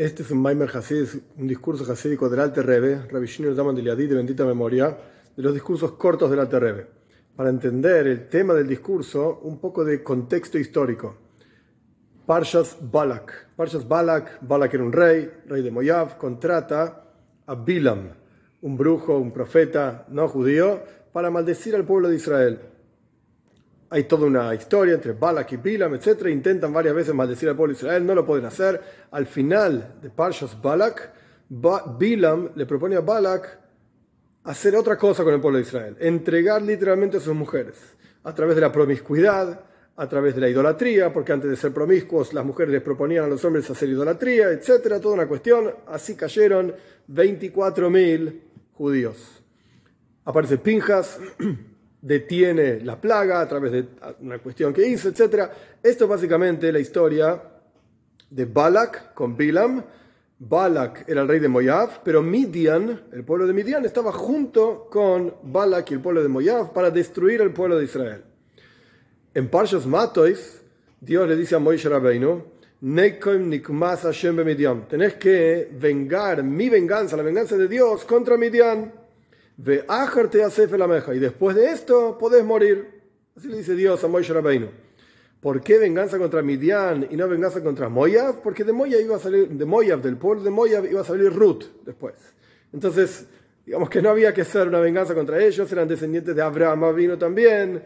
Este es un Maimer Hasid, un discurso hasídico del Alte Rebbe, Rabbi Zaman de de bendita memoria, de los discursos cortos del Alte Rebbe. Para entender el tema del discurso, un poco de contexto histórico. Parshas Balak. Parshas Balak, Balak era un rey, rey de Moab, contrata a Bilam, un brujo, un profeta no judío, para maldecir al pueblo de Israel hay toda una historia entre Balak y Bilam, etc. Intentan varias veces maldecir al pueblo de Israel, no lo pueden hacer. Al final de Parshas Balak, Bilam le propone a Balak hacer otra cosa con el pueblo de Israel, entregar literalmente a sus mujeres, a través de la promiscuidad, a través de la idolatría, porque antes de ser promiscuos las mujeres les proponían a los hombres hacer idolatría, etc. Toda una cuestión. Así cayeron 24.000 judíos. Aparece Pinjas detiene la plaga a través de una cuestión que hizo, etc. Esto es básicamente la historia de Balak con Bilam. Balak era el rey de Moab, pero Midian, el pueblo de Midian, estaba junto con Balak y el pueblo de Moab para destruir el pueblo de Israel. En Parshas Matois, Dios le dice a Moisés Rabbeinu, tenés que vengar mi venganza, la venganza de Dios contra Midian. Ve te la meja. Y después de esto podés morir. Así le dice Dios a Moisés Rabbeinu. ¿Por qué venganza contra Midian y no venganza contra Moab? Porque de Moab iba a salir, de Moab, del pueblo de Moab, iba a salir Ruth después. Entonces, digamos que no había que hacer una venganza contra ellos, eran descendientes de Abraham, vino también.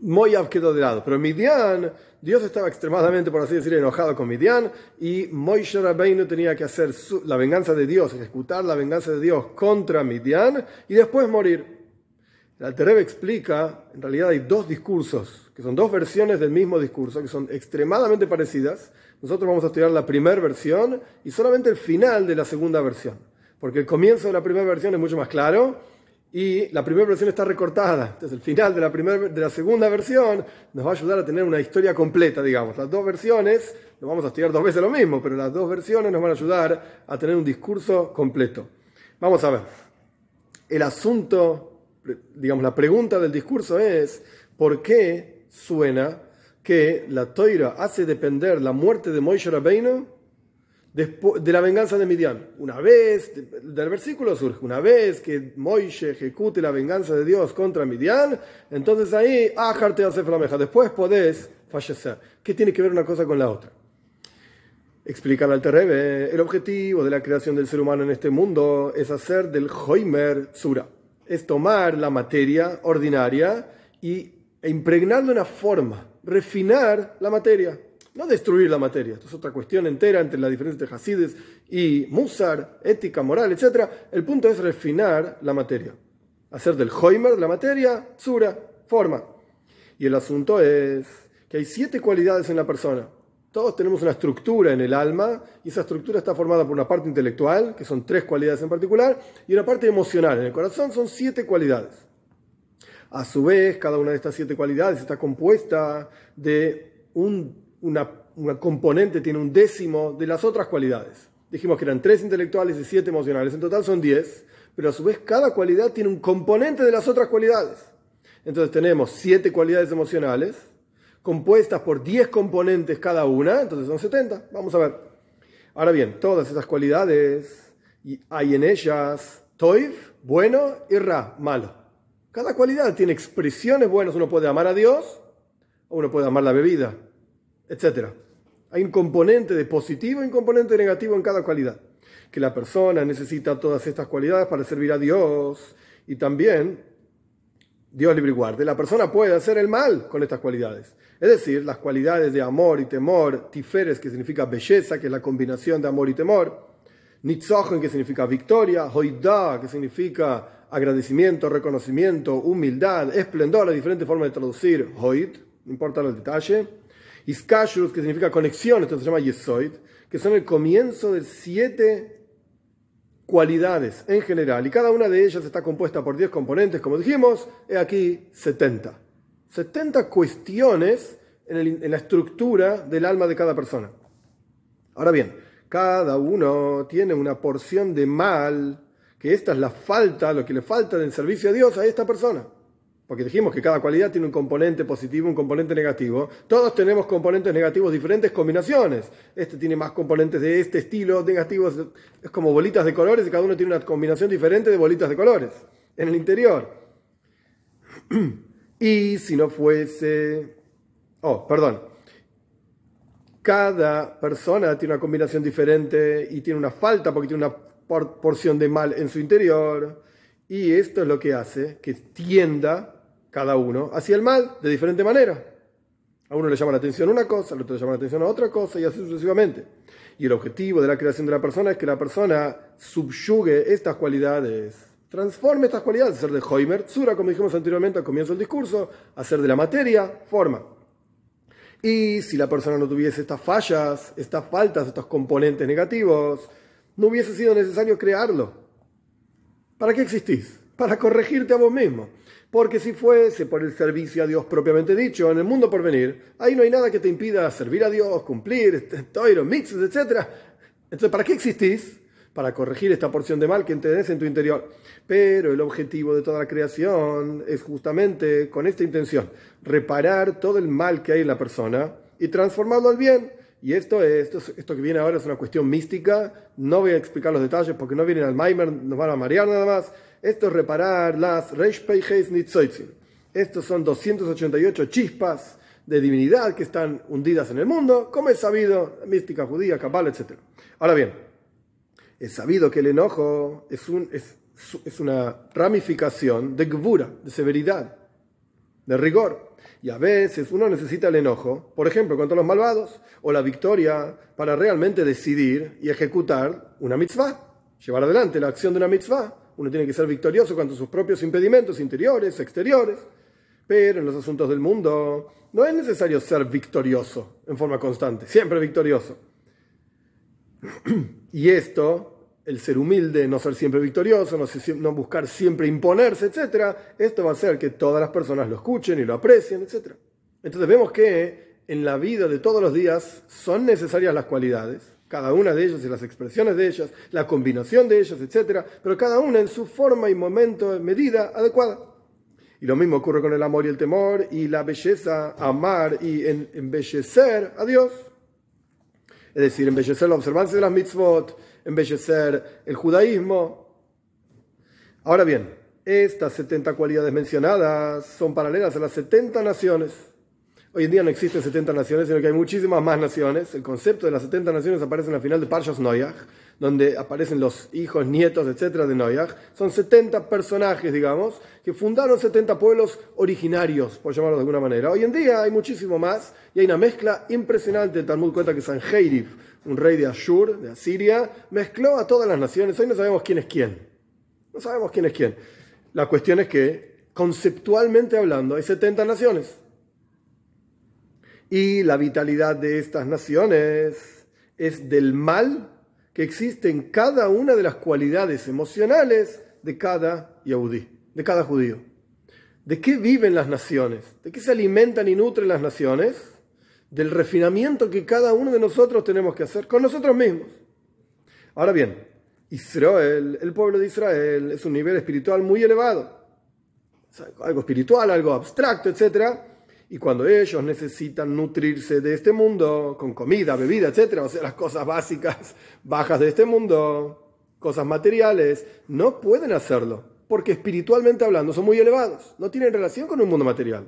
Moab quedó de lado, pero Midian, Dios estaba extremadamente, por así decir, enojado con Midian y Moisés Rabbeinu tenía que hacer la venganza de Dios, ejecutar la venganza de Dios contra Midian y después morir. El Altereb explica, en realidad hay dos discursos, que son dos versiones del mismo discurso, que son extremadamente parecidas. Nosotros vamos a estudiar la primera versión y solamente el final de la segunda versión, porque el comienzo de la primera versión es mucho más claro y la primera versión está recortada. Entonces el final de la, primera, de la segunda versión nos va a ayudar a tener una historia completa, digamos. Las dos versiones, no vamos a estudiar dos veces lo mismo, pero las dos versiones nos van a ayudar a tener un discurso completo. Vamos a ver. El asunto, digamos, la pregunta del discurso es, ¿por qué suena que la toira hace depender la muerte de Moisés Rabbeinu de la venganza de Midian. Una vez, del versículo surge, una vez que Moishe ejecute la venganza de Dios contra Midian, entonces ahí, ajarte hace flameja, después podés fallecer. ¿Qué tiene que ver una cosa con la otra? Explicar al Terrebe, el objetivo de la creación del ser humano en este mundo es hacer del Hoimer Sura, es tomar la materia ordinaria y, e impregnarle una forma, refinar la materia. No destruir la materia, esto es otra cuestión entera entre la diferencia entre Hasides y Musar, ética, moral, etc. El punto es refinar la materia, hacer del Hoimer la materia, Sura, forma. Y el asunto es que hay siete cualidades en la persona. Todos tenemos una estructura en el alma y esa estructura está formada por una parte intelectual, que son tres cualidades en particular, y una parte emocional. En el corazón son siete cualidades. A su vez, cada una de estas siete cualidades está compuesta de un una, componente tiene un décimo de las otras cualidades. Dijimos que eran tres intelectuales y siete emocionales. En total son diez, pero a su vez cada cualidad tiene un componente de las otras cualidades. Entonces tenemos siete cualidades emocionales compuestas por diez componentes cada una, entonces son 70. Vamos a ver. Ahora bien, todas esas cualidades, hay en ellas toiv, bueno, y ra, malo. Cada cualidad tiene expresiones buenas. Uno puede amar a Dios o uno puede amar la bebida etc. Hay un componente de positivo y un componente de negativo en cada cualidad. Que la persona necesita todas estas cualidades para servir a Dios y también, Dios libre y guarde, la persona puede hacer el mal con estas cualidades. Es decir, las cualidades de amor y temor, tiferes, que significa belleza, que es la combinación de amor y temor, nitzochen, que significa victoria, hoidá, que significa agradecimiento, reconocimiento, humildad, esplendor, la diferente forma de traducir hoid, no importa el detalle, Iskashus, que significa conexión, esto se llama Yesoid, que son el comienzo de siete cualidades en general, y cada una de ellas está compuesta por 10 componentes, como dijimos, he aquí 70. 70 cuestiones en, en la estructura del alma de cada persona. Ahora bien, cada uno tiene una porción de mal, que esta es la falta, lo que le falta del servicio a Dios a esta persona. Porque dijimos que cada cualidad tiene un componente positivo, un componente negativo. Todos tenemos componentes negativos, diferentes combinaciones. Este tiene más componentes de este estilo, negativos. Es como bolitas de colores y cada uno tiene una combinación diferente de bolitas de colores en el interior. Y si no fuese... Oh, perdón. Cada persona tiene una combinación diferente y tiene una falta porque tiene una porción de mal en su interior. Y esto es lo que hace que tienda cada uno hacia el mal de diferente manera. A uno le llama la atención una cosa, al otro le llama la atención a otra cosa y así sucesivamente. Y el objetivo de la creación de la persona es que la persona subyugue estas cualidades, transforme estas cualidades, hacer de Hoimer, Tsura, como dijimos anteriormente al comienzo del discurso, hacer de la materia forma. Y si la persona no tuviese estas fallas, estas faltas, estos componentes negativos, no hubiese sido necesario crearlo. ¿Para qué existís? Para corregirte a vos mismo. Porque si fuese por el servicio a Dios propiamente dicho, en el mundo por venir, ahí no hay nada que te impida servir a Dios, cumplir, toiro, mixes, etc. Entonces, ¿para qué existís? Para corregir esta porción de mal que tenés en tu interior. Pero el objetivo de toda la creación es justamente con esta intención, reparar todo el mal que hay en la persona y transformarlo al bien. Y esto, es, esto, esto que viene ahora es una cuestión mística. No voy a explicar los detalles porque no vienen al Maimer, nos van a marear nada más. Esto es reparar las Reish Nitzoitzin. Estos son 288 chispas de divinidad que están hundidas en el mundo, como es sabido, mística judía, cabal, etc. Ahora bien, es sabido que el enojo es, es una ramificación de gvura, de severidad, de rigor. Y a veces uno necesita el enojo, por ejemplo, contra los malvados, o la victoria para realmente decidir y ejecutar una mitzvah, llevar adelante la acción de una mitzvah. Uno tiene que ser victorioso contra sus propios impedimentos interiores, exteriores. Pero en los asuntos del mundo no es necesario ser victorioso en forma constante, siempre victorioso. Y esto, el ser humilde, no ser siempre victorioso, no, buscar siempre imponerse, etc., esto va a hacer que todas las personas lo escuchen y lo aprecien, etc. Entonces vemos que en la vida de todos los días son necesarias las cualidades cada una de ellas y las expresiones de ellas, la combinación de ellas, etc. Pero cada una en su forma y momento, medida adecuada. Y lo mismo ocurre con el amor y el temor y la belleza, amar y embellecer a Dios. Es decir, embellecer la observancia de las mitzvot, embellecer el judaísmo. Ahora bien, estas 70 cualidades mencionadas son paralelas a las 70 naciones Hoy en día no existen 70 naciones, sino que hay muchísimas más naciones. El concepto de las 70 naciones aparece en la final de Parshas Noyach, donde aparecen los hijos, nietos, etcétera de Noyach. Son 70 personajes, digamos, que fundaron 70 pueblos originarios, por llamarlo de alguna manera. Hoy en día hay muchísimo más y hay una mezcla impresionante. Talmud cuenta que Sanheirif, un rey de Ashur, de Asiria, mezcló a todas las naciones. Hoy no sabemos quién es quién. No sabemos quién es quién. La cuestión es que, conceptualmente hablando, hay 70 naciones. Y la vitalidad de estas naciones es del mal que existe en cada una de las cualidades emocionales de cada de cada judío. ¿De qué viven las naciones? ¿De qué se alimentan y nutren las naciones? Del refinamiento que cada uno de nosotros tenemos que hacer con nosotros mismos. Ahora bien, Israel, el pueblo de Israel, es un nivel espiritual muy elevado. Algo espiritual, algo abstracto, etcétera y cuando ellos necesitan nutrirse de este mundo con comida, bebida, etc., o sea, las cosas básicas, bajas de este mundo, cosas materiales, no pueden hacerlo, porque espiritualmente hablando son muy elevados, no tienen relación con un mundo material.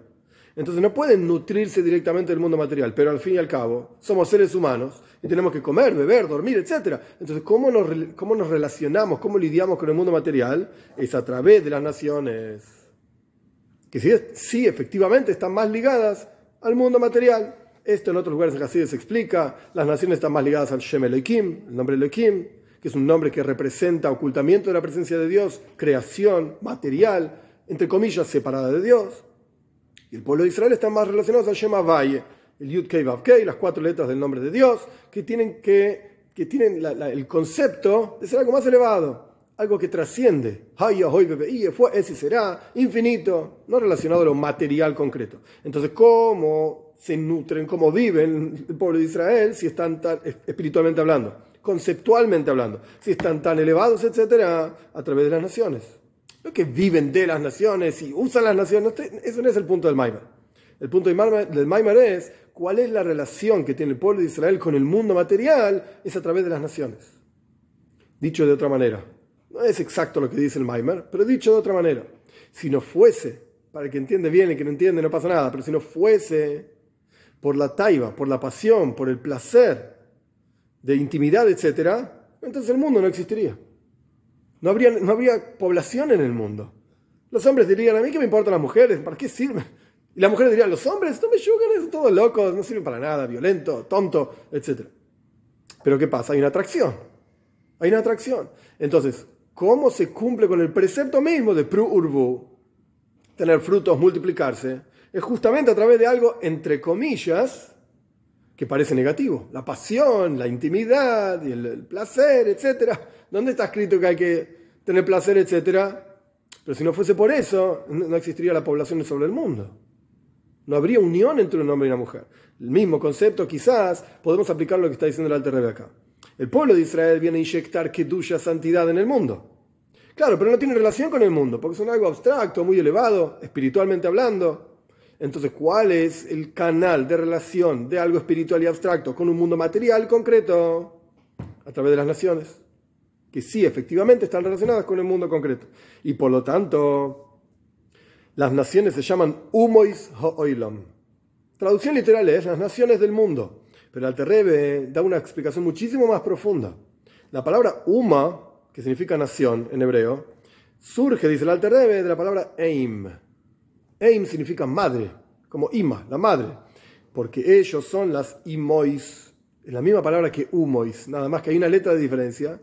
Entonces no pueden nutrirse directamente del mundo material, pero al fin y al cabo somos seres humanos y tenemos que comer, beber, dormir, etc. Entonces, ¿cómo nos, cómo nos relacionamos, cómo lidiamos con el mundo material? Es a través de las naciones que sí, efectivamente están más ligadas al mundo material. Esto en otros lugares de se explica. Las naciones están más ligadas al Shem Elohim, el nombre Elohim, que es un nombre que representa ocultamiento de la presencia de Dios, creación material, entre comillas, separada de Dios. Y el pueblo de Israel está más relacionado al Shem Valle, el Yud Kei Vav Kei, las cuatro letras del nombre de Dios, que tienen, que, que tienen el concepto de ser algo más elevado algo que trasciende. Fue, ese será, infinito, no relacionado a lo material concreto. Entonces, ¿cómo se nutren, cómo viven el pueblo de Israel si están tan, espiritualmente hablando, conceptualmente hablando, si están tan elevados, etcétera, a través de las naciones? No que viven de las naciones y usan las naciones. Eso no es el punto del Maimar. El punto del Maimar es cuál es la relación que tiene el pueblo de Israel con el mundo material, es a través de las naciones. Dicho de otra manera, no es exacto lo que dice el Maimar, pero dicho de otra manera, si no fuese, para el que entiende bien y que no entiende no pasa nada, pero si no fuese por la taiba, por la pasión, por el placer de intimidad, etc., entonces el mundo no existiría. No habría, no habría población en el mundo. Los hombres dirían, a mí que me importan las mujeres, ¿para qué sirven? Y las mujeres dirían, los hombres no me yugan, son todos locos, no sirven para nada, violento, tonto, etc. Pero ¿qué pasa? Hay una atracción. Hay una atracción. Entonces, ¿cómo se cumple con el precepto mismo de Pru Urbu? Tener frutos, multiplicarse. Es justamente a través de algo, entre comillas, que parece negativo. La pasión, la intimidad, y el, placer, etc. ¿Dónde está escrito que hay que tener placer, etcétera? Pero si no fuese por eso, no existiría la población sobre el mundo. No habría unión entre un hombre y una mujer. El mismo concepto, quizás, podemos aplicar lo que está diciendo el Alter acá. El pueblo de Israel viene a inyectar kedusha, santidad en el mundo. Claro, pero no tiene relación con el mundo, porque son algo abstracto, muy elevado, espiritualmente hablando. Entonces, ¿cuál es el canal de relación de algo espiritual y abstracto con un mundo material concreto? A través de las naciones, que sí, efectivamente están relacionadas con el mundo concreto. Y por lo tanto, las naciones se llaman Umois Ho'olam. Traducción literal es las naciones del mundo. Pero el Terrebe da una explicación muchísimo más profunda. La palabra Uma, que significa nación en hebreo, surge, dice el Alterrebe, de la palabra Eim Eim significa madre, como Ima, la madre, porque ellos son las Imois, es la misma palabra que Umois, nada más que hay una letra de diferencia.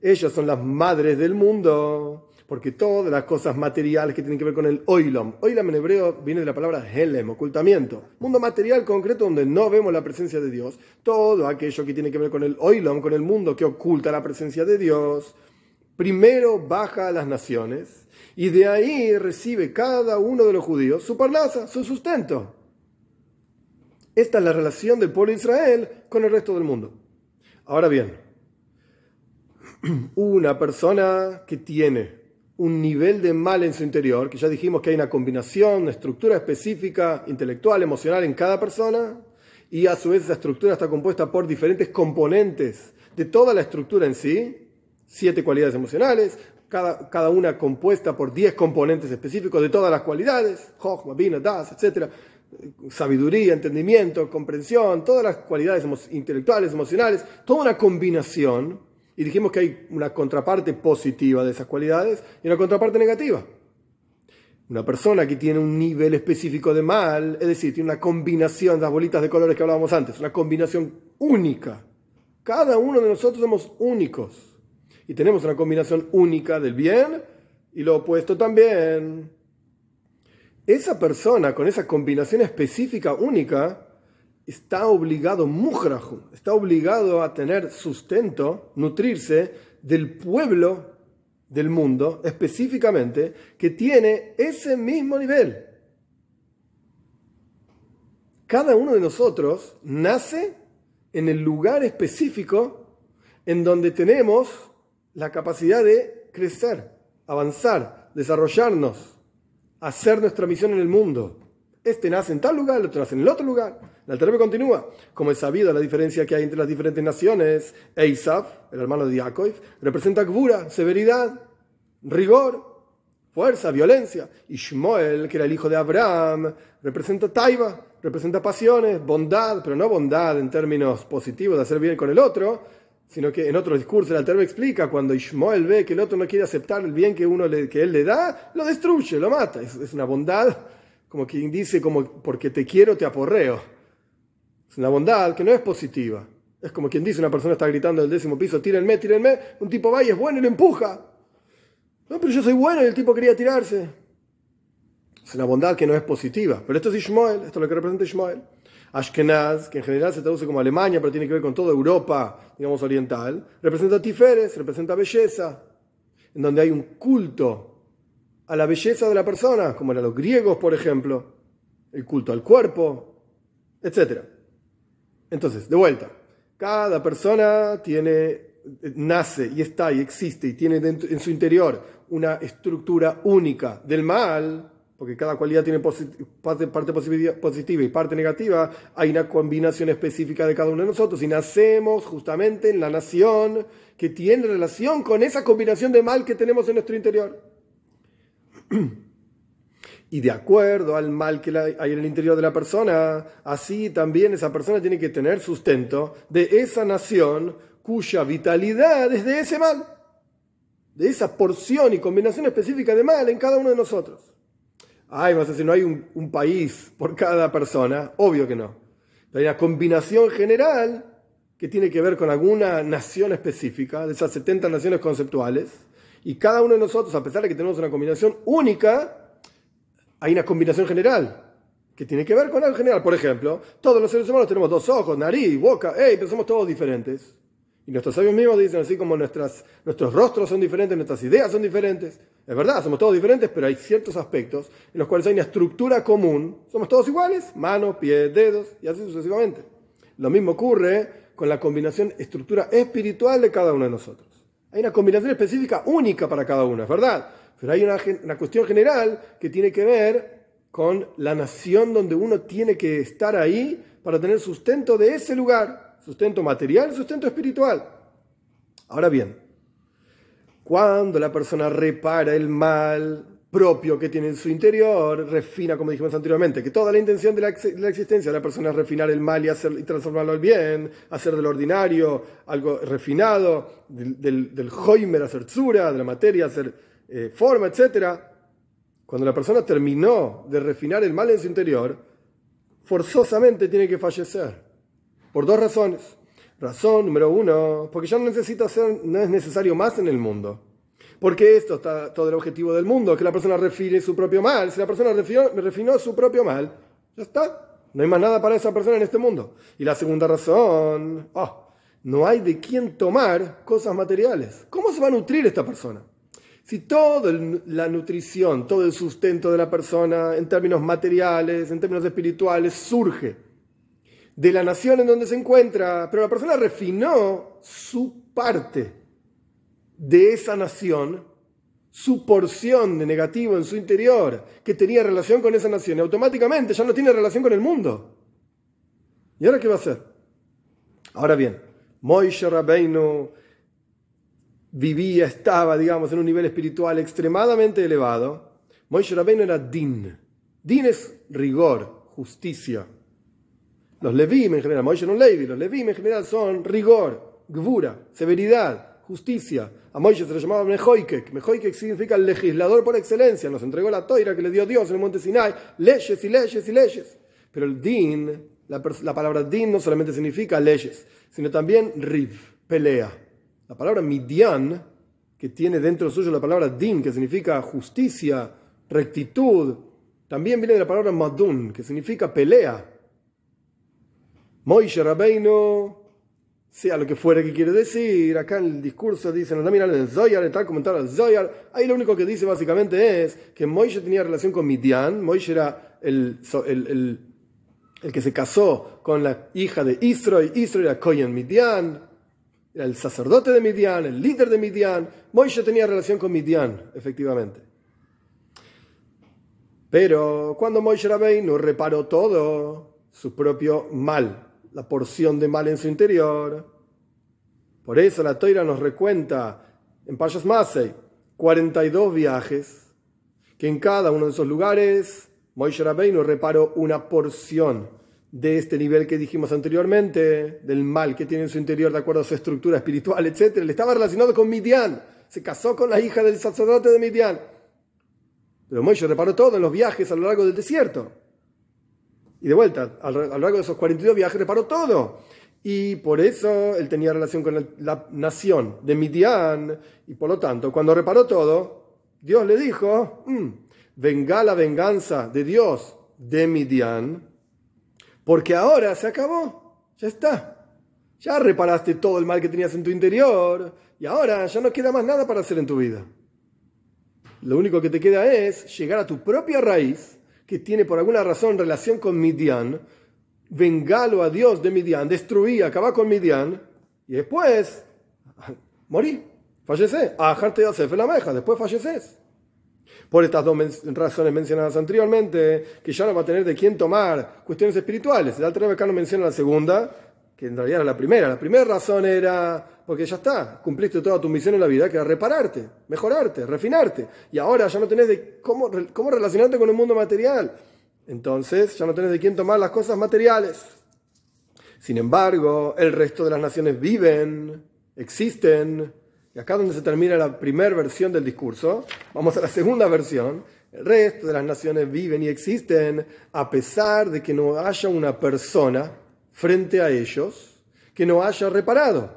Ellos son las madres del mundo, porque todas las cosas materiales que tienen que ver con el oilom, oilom en hebreo viene de la palabra helem, ocultamiento, mundo material concreto donde no vemos la presencia de Dios, todo aquello que tiene que ver con el oilom, con el mundo que oculta la presencia de Dios, primero baja a las naciones y de ahí recibe cada uno de los judíos su parnasa, su sustento. Esta es la relación del pueblo de Israel con el resto del mundo. Ahora bien, una persona que tiene un nivel de mal en su interior, que ya dijimos que hay una combinación, una estructura específica, intelectual, emocional en cada persona, y a su vez esa estructura está compuesta por diferentes componentes de toda la estructura en sí, siete cualidades emocionales, cada, una compuesta por 10 componentes específicos de todas las cualidades, Das, etc. Sabiduría, entendimiento, comprensión, todas las cualidades intelectuales, emocionales, toda una combinación. Y dijimos que hay una contraparte positiva de esas cualidades y una contraparte negativa. Una persona que tiene un nivel específico de mal, es decir, tiene una combinación las bolitas de colores que hablábamos antes, una combinación única. Cada uno de nosotros somos únicos y tenemos una combinación única del bien y lo opuesto también. Esa persona con esa combinación específica única está obligado, mujraju, está obligado a tener sustento, nutrirse del pueblo del mundo específicamente que tiene ese mismo nivel. Cada uno de nosotros nace en el lugar específico en donde tenemos la capacidad de crecer, avanzar, desarrollarnos, hacer nuestra misión en el mundo. Este nace en tal lugar, el otro nace en el otro lugar. La Terebe continúa. Como es sabido la diferencia que hay entre las diferentes naciones, Eisaf, el hermano de Yaakov, representa Gvura, severidad, rigor, fuerza, violencia. Y Shmuel, que era el hijo de Abraham, representa Taiba, representa pasiones, bondad, pero no bondad en términos positivos de hacer bien con el otro, sino que en otro discurso el Alterbe explica cuando Ishmael ve que el otro no quiere aceptar el bien que, uno que él le da, lo destruye, lo mata. Es, una bondad, como quien dice, como porque te quiero, te aporreo. Es una bondad que no es positiva. Es como quien dice, una persona está gritando del décimo piso, tírenme, tírenme, un tipo va y es bueno y lo empuja. No, pero yo soy bueno y el tipo quería tirarse. Es una bondad que no es positiva. Pero esto es Ishmael, esto es lo que representa Ishmael. Ashkenaz, que en general se traduce como Alemania, pero tiene que ver con toda Europa, digamos, oriental, representa Tiferes, representa belleza, en donde hay un culto a la belleza de la persona, como eran los griegos, por ejemplo, el culto al cuerpo, etc. Entonces, de vuelta, cada persona tiene nace y está y existe y tiene en su interior una estructura única del mal, porque cada cualidad tiene parte positiva y parte negativa, hay una combinación específica de cada uno de nosotros y nacemos justamente en la nación que tiene relación con esa combinación de mal que tenemos en nuestro interior. Y de acuerdo al mal que hay en el interior de la persona, así también esa persona tiene que tener sustento de esa nación cuya vitalidad es de ese mal, de esa porción y combinación específica de mal en cada uno de nosotros. Ay, vas a decir, no hay un, país por cada persona. Obvio que no. hay una combinación general que tiene que ver con alguna nación específica, de esas 70 naciones conceptuales. Y cada uno de nosotros, a pesar de que tenemos una combinación única, hay una combinación general que tiene que ver con algo general. Por ejemplo, todos los seres humanos tenemos dos ojos, nariz, boca, hey, pero somos todos diferentes. Y nuestros sabios mismos dicen así como nuestras, nuestros rostros son diferentes, nuestras ideas son diferentes. Es verdad, somos todos diferentes, pero hay ciertos aspectos en los cuales hay una estructura común. Somos todos iguales, manos, pies, dedos y así sucesivamente. Lo mismo ocurre con la combinación estructura espiritual de cada uno de nosotros. Hay una combinación específica única para cada uno, es verdad, pero hay una, una cuestión general que tiene que ver con la nación donde uno tiene que estar ahí para tener sustento de ese lugar, sustento material, sustento espiritual. Ahora bien, cuando la persona repara el mal propio que tiene en su interior, refina, como dijimos anteriormente, que toda la intención de la, existencia de la persona es refinar el mal y, hacer, y transformarlo al bien, hacer del ordinario algo refinado, del, del, del joimer hacer tzura, de la materia hacer eh, forma, etc. Cuando la persona terminó de refinar el mal en su interior, forzosamente tiene que fallecer. Por dos razones. Razón número uno, porque ya no necesita ser, no es necesario más en el mundo. Porque esto está todo el objetivo del mundo, que la persona refine su propio mal. Si la persona refinó, refinó su propio mal, ya está. No hay más nada para esa persona en este mundo. Y la segunda razón, oh, no hay de quién tomar cosas materiales. ¿Cómo se va a nutrir esta persona? Si toda la nutrición, todo el sustento de la persona en términos materiales, en términos espirituales, surge de la nación en donde se encuentra, pero la persona refinó su parte de esa nación, su porción de negativo en su interior, que tenía relación con esa nación, y automáticamente ya no tiene relación con el mundo. ¿Y ahora qué va a hacer? Ahora bien, Moishe Rabbeinu vivía, estaba, digamos, en un nivel espiritual extremadamente elevado. Moishe Rabbeinu era din. Din es rigor, justicia. Los Levim en general, Moishe no Levi, los Levim en general son rigor, gvura, severidad, justicia. A Moishe se le llamaba Mejoikek. Mejoikek significa el legislador por excelencia. Nos entregó la toira que le dio Dios en el monte Sinai. Leyes y leyes y leyes. Pero el din, la, la palabra din no solamente significa leyes, sino también riv, pelea. La palabra midian, que tiene dentro suyo la palabra din, que significa justicia, rectitud, también viene de la palabra madun, que significa pelea. Moishe Rabbeinu, sea lo que fuera que quiere decir, acá en el discurso dice, no miran el Zoyar, en tal al Zoyar, ahí lo único que dice básicamente es que Moishe tenía relación con Midian, Moishe era el, el, el, que se casó con la hija de Israel, Israel era Koyen Midian, era el sacerdote de Midian, el líder de Midian, Moishe tenía relación con Midian, efectivamente. Pero cuando Moishe Rabbeinu reparó todo, su propio mal, la porción de mal en su interior. Por eso la Toira nos recuenta en Payas Masei 42 viajes, que en cada uno de esos lugares Moishe Rabbeinu reparó una porción de este nivel que dijimos anteriormente, del mal que tiene en su interior de acuerdo a su estructura espiritual, etc. Le estaba relacionado con Midian, se casó con la hija del sacerdote de Midian. Pero Moishe reparó todo en los viajes a lo largo del desierto. Y de vuelta, a lo largo de esos 42 viajes reparó todo. Y por eso él tenía relación con la nación de Midian. Y por lo tanto, cuando reparó todo, Dios le dijo, mm, venga la venganza de Dios de Midian, porque ahora se acabó, ya está. Ya reparaste todo el mal que tenías en tu interior y ahora ya no queda más nada para hacer en tu vida. Lo único que te queda es llegar a tu propia raíz que tiene por alguna razón relación con Midian, vengalo a Dios de Midian, destruí, acaba con Midian, y después morí, fallecí. Ajarte de la meja, después falleces. Por estas dos razones mencionadas anteriormente, que ya no va a tener de quién tomar cuestiones espirituales. El Alter acá no menciona la segunda, que en realidad era la primera. La primera razón era porque ya está, cumpliste toda tu misión en la vida, que era repararte, mejorarte, refinarte. Y ahora ya no tenés de cómo, cómo relacionarte con el mundo material. Entonces ya no tenés de quién tomar las cosas materiales. Sin embargo, el resto de las naciones viven, existen. Y acá donde se termina la primera versión del discurso, vamos a la segunda versión. El resto de las naciones viven y existen a pesar de que no haya una persona frente a ellos que no haya reparado.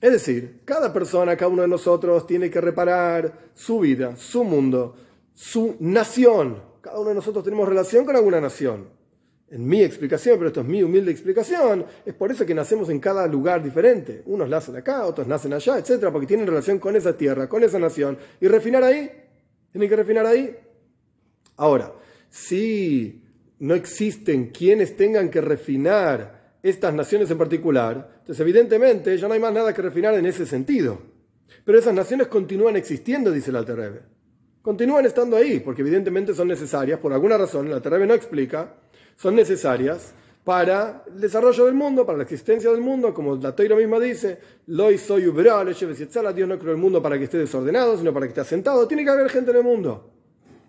Es decir, cada persona, cada uno de nosotros tiene que reparar su vida, su mundo, su nación. Cada uno de nosotros tenemos relación con alguna nación. En mi explicación, pero esto es mi humilde explicación, es por eso que nacemos en cada lugar diferente. Unos nacen acá, otros nacen allá, etcétera, porque tienen relación con esa tierra, con esa nación. Y refinar ahí, tienen que refinar ahí. Ahora, si no existen quienes tengan que refinar estas naciones en particular, entonces evidentemente ya no hay más nada que refinar en ese sentido. Pero esas naciones continúan existiendo, dice el Alter Continúan estando ahí, porque evidentemente son necesarias, por alguna razón, el Alter no explica, son necesarias para el desarrollo del mundo, para la existencia del mundo, como la Toira misma dice, Loi soy Dios no creó el mundo para que esté desordenado, sino para que esté asentado, tiene que haber gente en el mundo.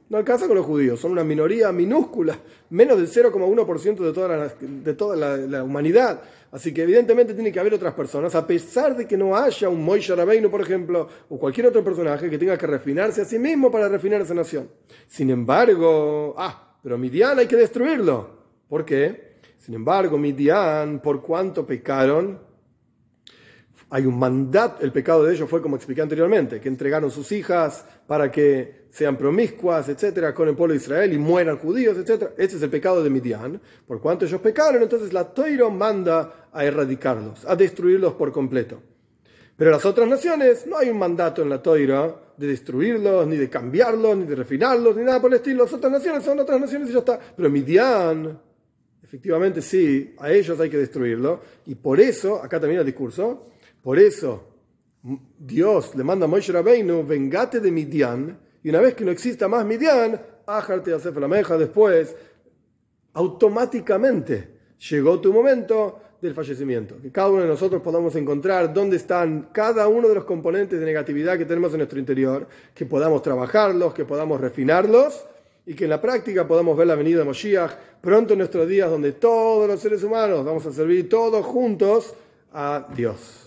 No alcanza con los judíos, son una minoría minúscula, menos del 0,1% de toda, la, de toda la, humanidad. Así que evidentemente tiene que haber otras personas, a pesar de que no haya un Moishe Rabbeinu, por ejemplo, o cualquier otro personaje que tenga que refinarse a sí mismo para refinar esa nación. Sin embargo, ah, pero Midian hay que destruirlo. ¿Por qué? Sin embargo, Midian, por cuanto pecaron, hay un mandato, el pecado de ellos fue como expliqué anteriormente, que entregaron sus hijas para que sean promiscuas, etcétera, con el pueblo de Israel y mueran judíos, etcétera. Ese es el pecado de Midian. Por cuanto ellos pecaron, entonces la Toiro manda a erradicarlos, a destruirlos por completo. Pero las otras naciones, no hay un mandato en la Toiro de destruirlos, ni de cambiarlos, ni de refinarlos, ni nada por el estilo. Las otras naciones son otras naciones y ya está. Pero Midian, efectivamente sí, a ellos hay que destruirlo. Y por eso, acá termina el discurso, por eso Dios le manda a Moshe Rabbeinu, vengate de Midian, y una vez que no exista más Midian, ájarte a la meja después, automáticamente llegó tu momento del fallecimiento. Que cada uno de nosotros podamos encontrar dónde están cada uno de los componentes de negatividad que tenemos en nuestro interior, que podamos trabajarlos, que podamos refinarlos y que en la práctica podamos ver la venida de Moshiach pronto en nuestros días donde todos los seres humanos vamos a servir todos juntos a Dios.